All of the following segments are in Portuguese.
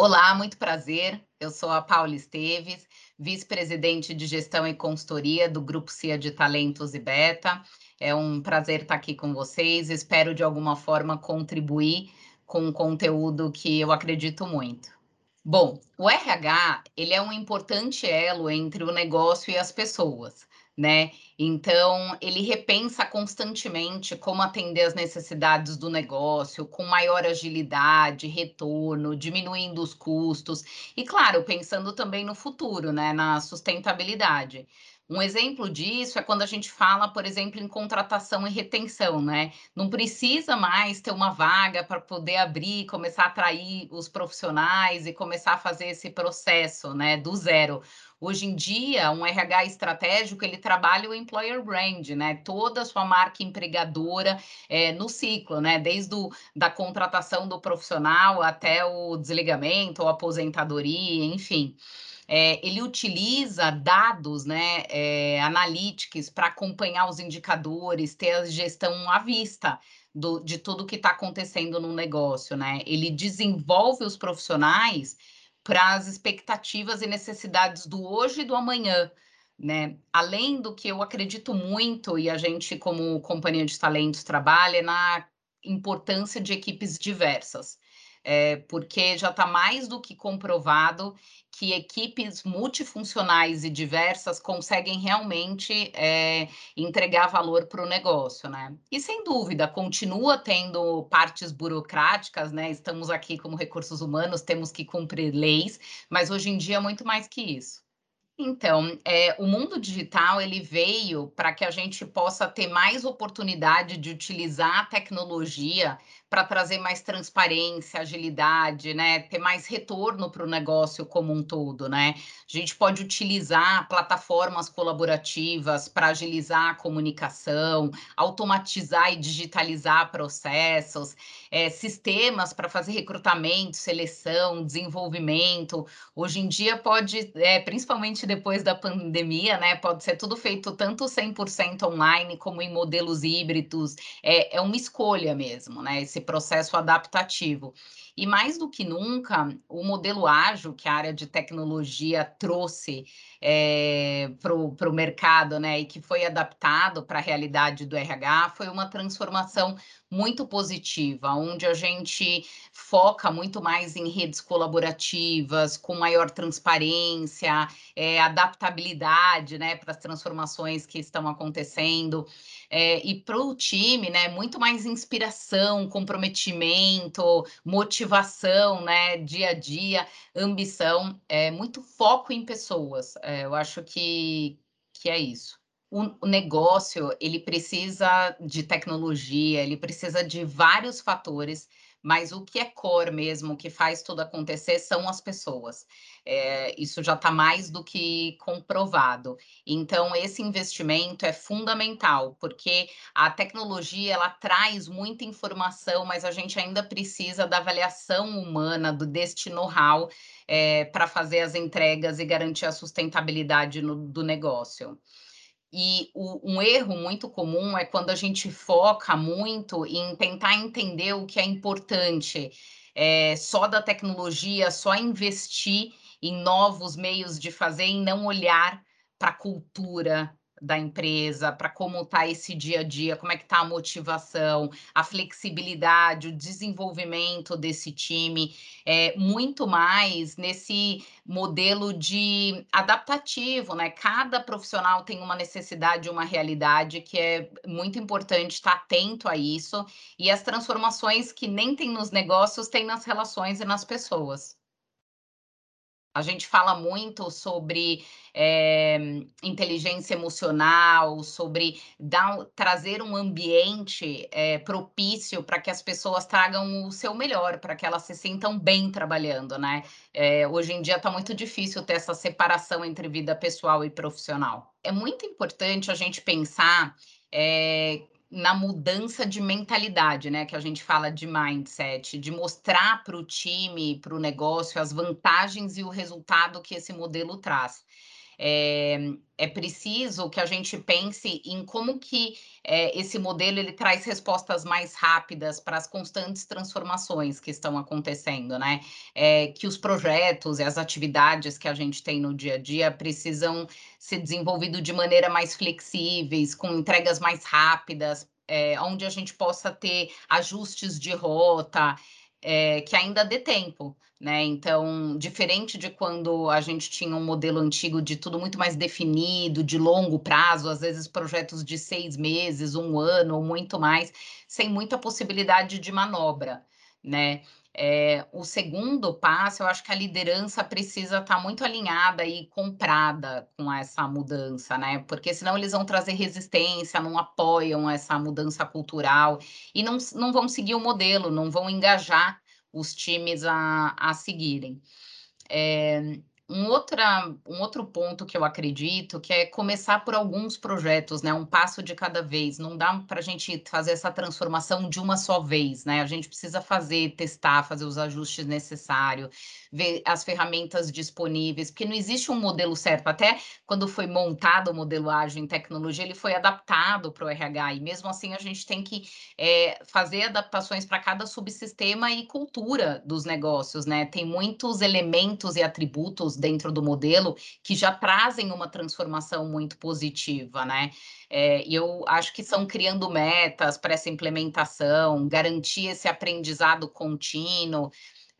Olá, muito prazer. Eu sou a Paula Esteves, vice-presidente de gestão e consultoria do Grupo CIA de Talentos e Beta. É um prazer estar aqui com vocês. Espero de alguma forma contribuir com um conteúdo que eu acredito muito. Bom, o RH ele é um importante elo entre o negócio e as pessoas né? Então, ele repensa constantemente como atender as necessidades do negócio, com maior agilidade, retorno, diminuindo os custos e, claro, pensando também no futuro, né? Na sustentabilidade. Um exemplo disso é quando a gente fala, por exemplo, em contratação e retenção, né? Não precisa mais ter uma vaga para poder abrir, começar a atrair os profissionais e começar a fazer esse processo, né, do zero. Hoje em dia, um RH estratégico, ele trabalha o employer brand, né? Toda a sua marca empregadora é, no ciclo, né? Desde o, da contratação do profissional até o desligamento ou aposentadoria, enfim é, ele utiliza dados, né, é, analytics para acompanhar os indicadores, ter a gestão à vista do, de tudo que está acontecendo no negócio, né? Ele desenvolve os profissionais para as expectativas e necessidades do hoje e do amanhã, né? Além do que eu acredito muito, e a gente, como companhia de talentos, trabalha na importância de equipes diversas é, porque já está mais do que comprovado que equipes multifuncionais e diversas conseguem realmente é, entregar valor para o negócio, né? E sem dúvida, continua tendo partes burocráticas, né? Estamos aqui como recursos humanos, temos que cumprir leis, mas hoje em dia é muito mais que isso. Então, é, o mundo digital ele veio para que a gente possa ter mais oportunidade de utilizar a tecnologia para trazer mais transparência, agilidade, né? Ter mais retorno para o negócio como um todo, né? A gente pode utilizar plataformas colaborativas para agilizar a comunicação, automatizar e digitalizar processos, é, sistemas para fazer recrutamento, seleção, desenvolvimento. Hoje em dia pode, é, principalmente depois da pandemia, né? Pode ser tudo feito tanto 100% online como em modelos híbridos. É, é uma escolha mesmo, né? Esse processo adaptativo. E mais do que nunca, o modelo ágil que a área de tecnologia trouxe é, para o mercado, né, e que foi adaptado para a realidade do RH, foi uma transformação muito positiva, onde a gente foca muito mais em redes colaborativas, com maior transparência, é, adaptabilidade, né, para as transformações que estão acontecendo. É, e para o time, né, muito mais inspiração, comprometimento, motivação, né, dia a dia, ambição, é, muito foco em pessoas. É, eu acho que, que é isso. O, o negócio, ele precisa de tecnologia, ele precisa de vários fatores mas o que é core mesmo, que faz tudo acontecer são as pessoas. É, isso já está mais do que comprovado. Então, esse investimento é fundamental, porque a tecnologia ela traz muita informação, mas a gente ainda precisa da avaliação humana, do deste know-how é, para fazer as entregas e garantir a sustentabilidade no, do negócio. E o, um erro muito comum é quando a gente foca muito em tentar entender o que é importante, é, só da tecnologia, só investir em novos meios de fazer e não olhar para a cultura, da empresa, para como está esse dia a dia, como é que está a motivação, a flexibilidade, o desenvolvimento desse time, é, muito mais nesse modelo de adaptativo, né? Cada profissional tem uma necessidade, uma realidade que é muito importante estar atento a isso e as transformações que nem tem nos negócios, tem nas relações e nas pessoas. A gente fala muito sobre é, inteligência emocional, sobre dar, trazer um ambiente é, propício para que as pessoas tragam o seu melhor, para que elas se sintam bem trabalhando, né? É, hoje em dia está muito difícil ter essa separação entre vida pessoal e profissional. É muito importante a gente pensar na mudança de mentalidade, né? Que a gente fala de mindset, de mostrar para o time, para o negócio, as vantagens e o resultado que esse modelo traz. Eh, é preciso que a gente pense em como que, eh, esse modelo ele traz respostas mais rápidas para as constantes transformações que estão acontecendo, né. Eh, que os projetos e as atividades que a gente tem no dia a dia precisam ser desenvolvido de maneira mais flexíveis, com entregas mais rápidas, eh, onde a gente possa ter ajustes de rota, eh, que ainda dê tempo, né. Então, diferente de quando a gente tinha um modelo antigo de tudo muito mais definido, de longo prazo, às vezes projetos de 6 meses, 1 ano ou muito mais, sem muita possibilidade de manobra, né. Eh, o segundo passo, eu acho que a liderança precisa estar muito alinhada e comprada com essa mudança, né, porque senão eles vão trazer resistência, não apoiam essa mudança cultural e não não vão seguir o modelo, não vão engajar os times a a seguirem. Eh, um outra um outro ponto que eu acredito, que é começar por alguns projetos, né, um passo de cada vez, não dá pra gente fazer essa transformação de uma só vez, né, a gente precisa fazer, testar, fazer os ajustes necessário, ver as ferramentas disponíveis, porque não existe um modelo certo, até quando foi montado o modelo ágil em tecnologia, ele foi adaptado para o RH e mesmo assim a gente tem que, eh, fazer adaptações pra cada subsistema e cultura dos negócios, né. Tem muitos elementos e atributos dentro do modelo que já trazem uma transformação muito positiva, né. E eu acho que são criando metas para essa implementação, garantir esse aprendizado contínuo,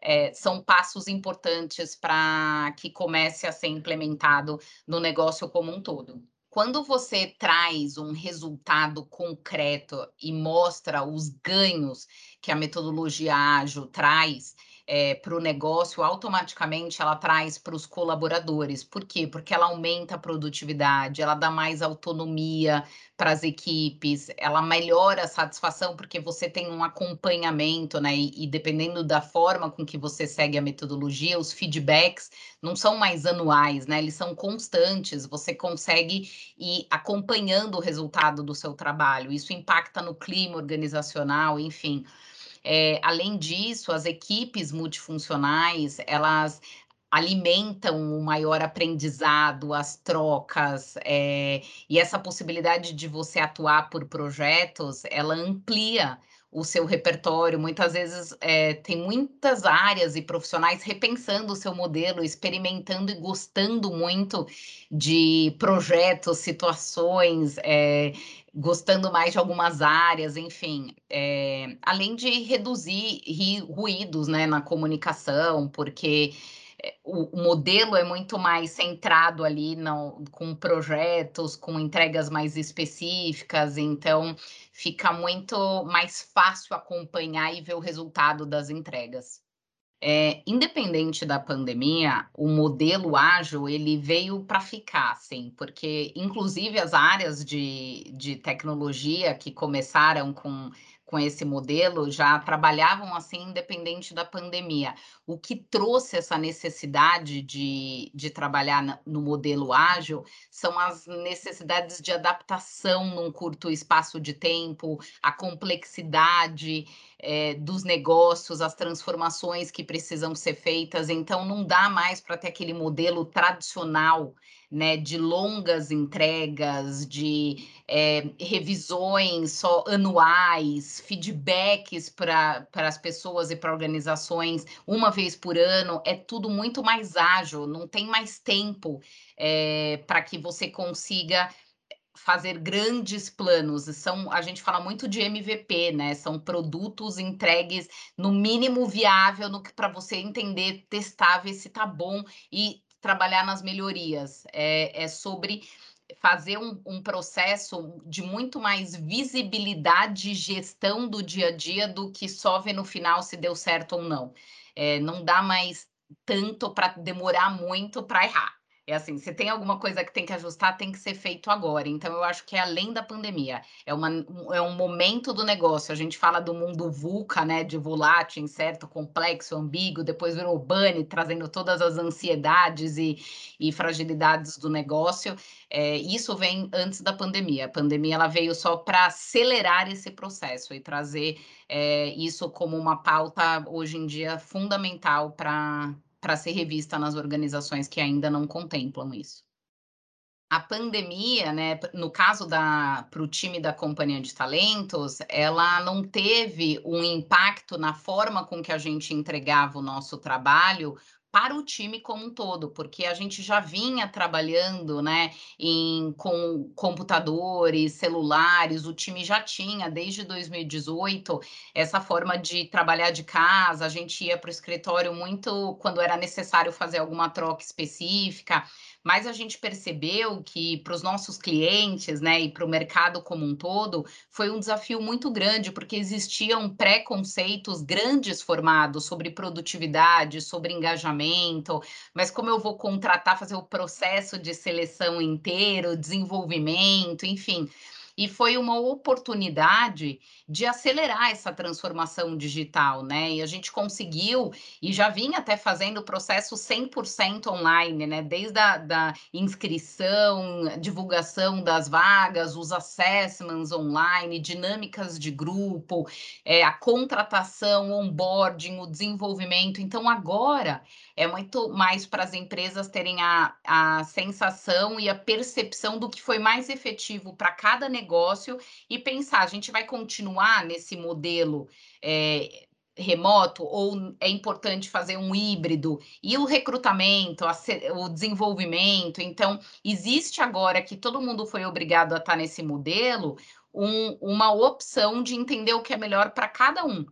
eh, são passos importantes pra que comece a ser implementado no negócio como um todo. Quando você traz um resultado concreto e mostra os ganhos que a metodologia ágil traz, eh, para o negócio, automaticamente ela traz para os colaboradores. Por quê? Porque ela aumenta a produtividade, ela dá mais autonomia para as equipes, ela melhora a satisfação, porque você tem um acompanhamento, né, e e dependendo da forma com que você segue a metodologia, os feedbacks não são mais anuais, né, eles são constantes, você consegue ir acompanhando o resultado do seu trabalho, isso impacta no clima organizacional, enfim. Eh, além disso, as equipes multifuncionais, elas alimentam o maior aprendizado, as trocas, eh, e essa possibilidade de você atuar por projetos, ela amplia o seu repertório, muitas vezes, eh, tem muitas áreas e profissionais repensando o seu modelo, experimentando e gostando muito de projetos, situações, eh, gostando mais de algumas áreas, enfim. Eh, além de reduzir ruídos, né, na comunicação, porque, eh, o o modelo é muito mais centrado ali no com projetos, com entregas mais específicas, então fica muito mais fácil acompanhar e ver o resultado das entregas. Eh, independente da pandemia, o modelo ágil, ele veio pra ficar, assim, porque inclusive as áreas de de tecnologia que começaram com com esse modelo já trabalhavam assim independente da pandemia. O que trouxe essa necessidade de de trabalhar no modelo ágil, são as necessidades de adaptação num curto espaço de tempo, a complexidade, eh, dos negócios, as transformações que precisam ser feitas, então não dá mais pra ter aquele modelo tradicional, né, de longas entregas, de, eh, revisões só anuais, feedbacks para as pessoas e pra organizações 1 vez por ano, é tudo muito mais ágil, não tem mais tempo, eh, pra que você consiga, fazer grandes planos, são a gente fala muito de MVP, né, são produtos entregues no mínimo viável, no que pra você entender, testar, ver se tá bom e trabalhar nas melhorias. É é sobre fazer um um processo de muito mais visibilidade e gestão do dia a dia, do que só ver no final se deu certo ou não. Eh, não dá mais tanto pra demorar muito pra errar. É assim, se tem alguma coisa que tem que ajustar, tem que ser feito agora, então eu acho que é além da pandemia, é uma é um momento do negócio, a gente fala do mundo VUCA, né, de volátil, incerto, complexo, ambíguo, depois virou BANI, trazendo todas as ansiedades e e fragilidades do negócio, eh, isso vem antes da pandemia, a pandemia ela veio só pra acelerar esse processo e trazer, eh, isso como uma pauta, hoje em dia, fundamental pra pra ser revista nas organizações que ainda não contemplam isso. A pandemia, né, no caso da para o time da companhia de talentos, ela não teve um impacto na forma com que a gente entregava o nosso trabalho para o time como um todo, porque a gente já vinha trabalhando, né, em com computadores, celulares, o time já tinha desde 2018 essa forma de trabalhar de casa, a gente ia para o escritório muito quando era necessário fazer alguma troca específica, mas a gente percebeu que para os nossos clientes, né, e para o mercado como um todo, foi um desafio muito grande, porque existiam preconceitos grandes formados sobre produtividade, sobre engajamento, mas como eu vou contratar, fazer o processo de seleção inteiro, desenvolvimento, enfim e foi uma oportunidade de acelerar essa transformação digital, né? E a gente conseguiu, e já vinha até fazendo o processo 100% online, né? Desde a da inscrição, divulgação das vagas, os assessments online, dinâmicas de grupo, é, a contratação, onboarding, o desenvolvimento. Então, agora é muito mais para as empresas terem a, a sensação e a percepção do que foi mais efetivo para cada negócio e pensar, a gente vai continuar nesse modelo é, remoto ou é importante fazer um híbrido e o recrutamento, o desenvolvimento. Então, existe agora que todo mundo foi obrigado a estar nesse modelo, um, uma opção de entender o que é melhor para cada um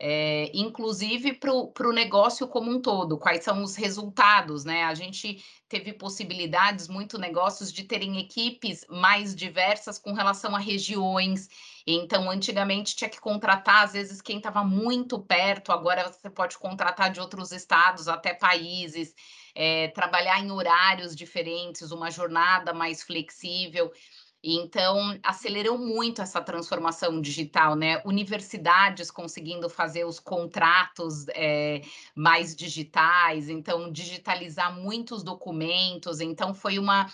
é, inclusive para o negócio como um todo, quais são os resultados, né? A gente teve possibilidades, muito negócios, de terem equipes mais diversas com relação a regiões. Então, antigamente tinha que contratar, às vezes, quem estava muito perto, agora você pode contratar de outros estados, até países, é, trabalhar em horários diferentes, uma jornada mais flexível. Então, acelerou muito essa transformação digital, né? Universidades conseguindo fazer os contratos é, mais digitais, então, digitalizar muitos documentos. Então, foi uma,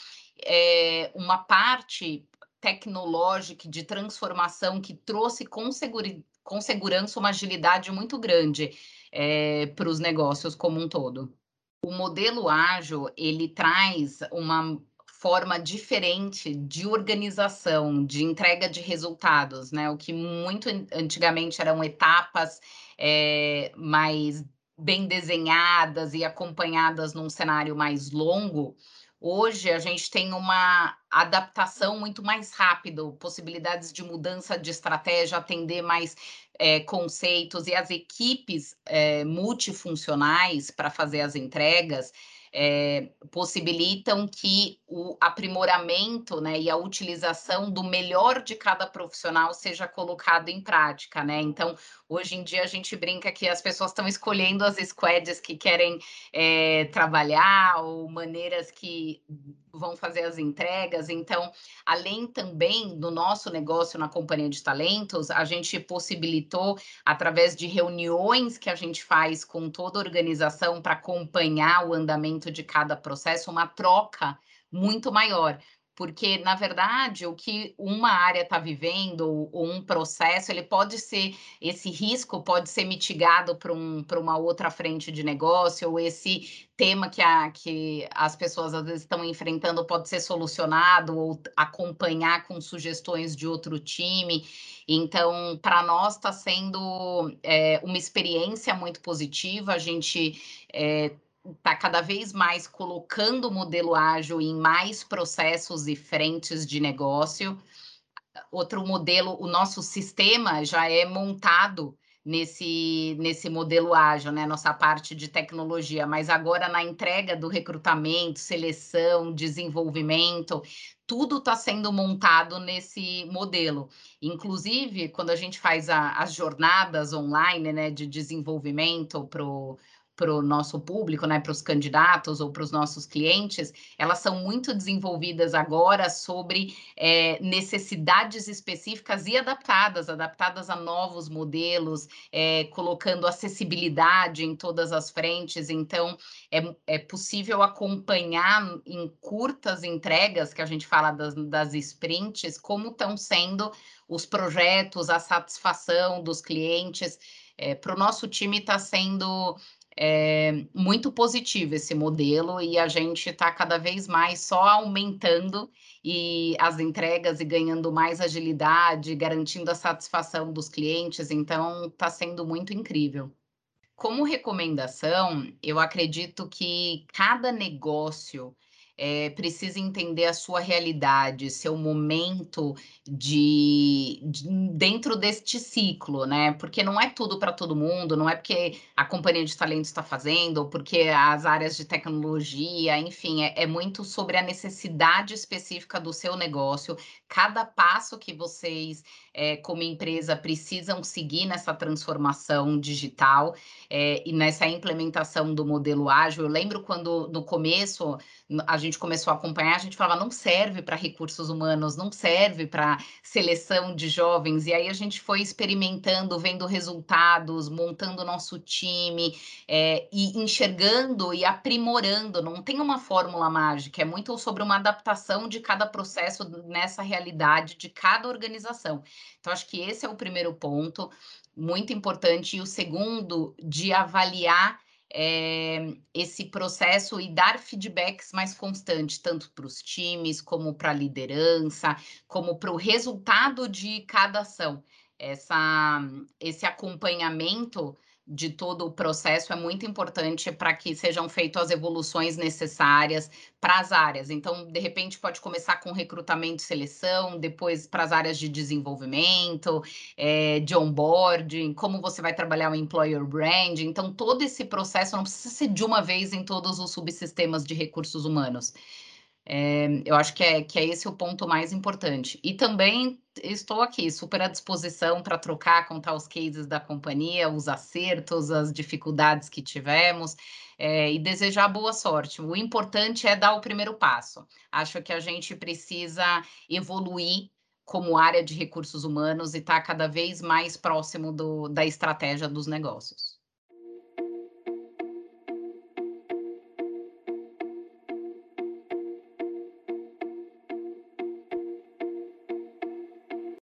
é, uma parte tecnológica de transformação que trouxe com, com segurança uma agilidade muito grande é, para os negócios como um todo. O modelo ágil, ele traz uma forma diferente de organização, de entrega de resultados, né? O que muito antigamente eram etapas é, mais bem desenhadas e acompanhadas num cenário mais longo, Hoje a gente tem uma adaptação muito mais rápida, possibilidades de mudança de estratégia, atender mais é, conceitos e as equipes é, multifuncionais para fazer as entregas é, possibilitam que o aprimoramento né, e a utilização do melhor de cada profissional seja colocado em prática, né? Então, hoje em dia a gente brinca que as pessoas estão escolhendo as squads que querem é, trabalhar ou maneiras que vão fazer as entregas. Então, além também do nosso negócio na companhia de talentos, a gente possibilitou, através de reuniões que a gente faz com toda a organização para acompanhar o andamento de cada processo, uma troca muito maior porque na verdade o que uma área está vivendo ou um processo ele pode ser esse risco pode ser mitigado para um, uma outra frente de negócio ou esse tema que, a, que as pessoas às vezes estão enfrentando pode ser solucionado ou acompanhar com sugestões de outro time. Então para nós está sendo é, uma experiência muito positiva. A gente é, está cada vez mais colocando o modelo ágil em mais processos e frentes de negócio. Outro modelo, o nosso sistema já é montado nesse, nesse modelo ágil, né? Nossa parte de tecnologia, mas agora na entrega do recrutamento, seleção, desenvolvimento, tudo está sendo montado nesse modelo. Inclusive, quando a gente faz a, as jornadas online né, de desenvolvimento para o para o nosso público, né, para os candidatos ou para os nossos clientes, elas são muito desenvolvidas agora sobre é, necessidades específicas e adaptadas, adaptadas a novos modelos, é, colocando acessibilidade em todas as frentes. Então, é, é possível acompanhar em curtas entregas, que a gente fala das, das sprints, como estão sendo os projetos, a satisfação dos clientes. É, para o nosso time está sendo é muito positivo esse modelo e a gente está cada vez mais só aumentando e as entregas e ganhando mais agilidade, garantindo a satisfação dos clientes, então está sendo muito incrível. Como recomendação, eu acredito que cada negócio eh, precisa entender a sua realidade, seu momento de, de dentro deste ciclo, né? Porque não é tudo para todo mundo, não é porque a companhia de talentos está fazendo, ou porque as áreas de tecnologia, enfim, é, é muito sobre a necessidade específica do seu negócio. Cada passo que vocês, eh, como empresa, precisam seguir nessa transformação digital eh, e nessa implementação do modelo ágil. Eu lembro quando no começo a gente começou a acompanhar, a gente falava, não serve para recursos humanos, não serve para seleção de jovens, e aí a gente foi experimentando, vendo resultados, montando o nosso time, é, e enxergando e aprimorando, não tem uma fórmula mágica, é muito sobre uma adaptação de cada processo nessa realidade de cada organização. Então, acho que esse é o primeiro ponto, muito importante, e o segundo, de avaliar é, esse processo e dar feedbacks mais constantes, tanto para os times, como para a liderança, como para o resultado de cada ação. Essa, esse acompanhamento de todo o processo é muito importante para que sejam feitas as evoluções necessárias para as áreas. Então, de repente, pode começar com recrutamento e seleção, depois para as áreas de desenvolvimento, é, de onboarding, como você vai trabalhar o employer brand. Então, todo esse processo não precisa ser de uma vez em todos os subsistemas de recursos humanos. É, eu acho que é, que é esse o ponto mais importante. E também estou aqui super à disposição para trocar, contar os cases da companhia, os acertos, as dificuldades que tivemos é, e desejar boa sorte. O importante é dar o primeiro passo. Acho que a gente precisa evoluir como área de recursos humanos e estar tá cada vez mais próximo do, da estratégia dos negócios.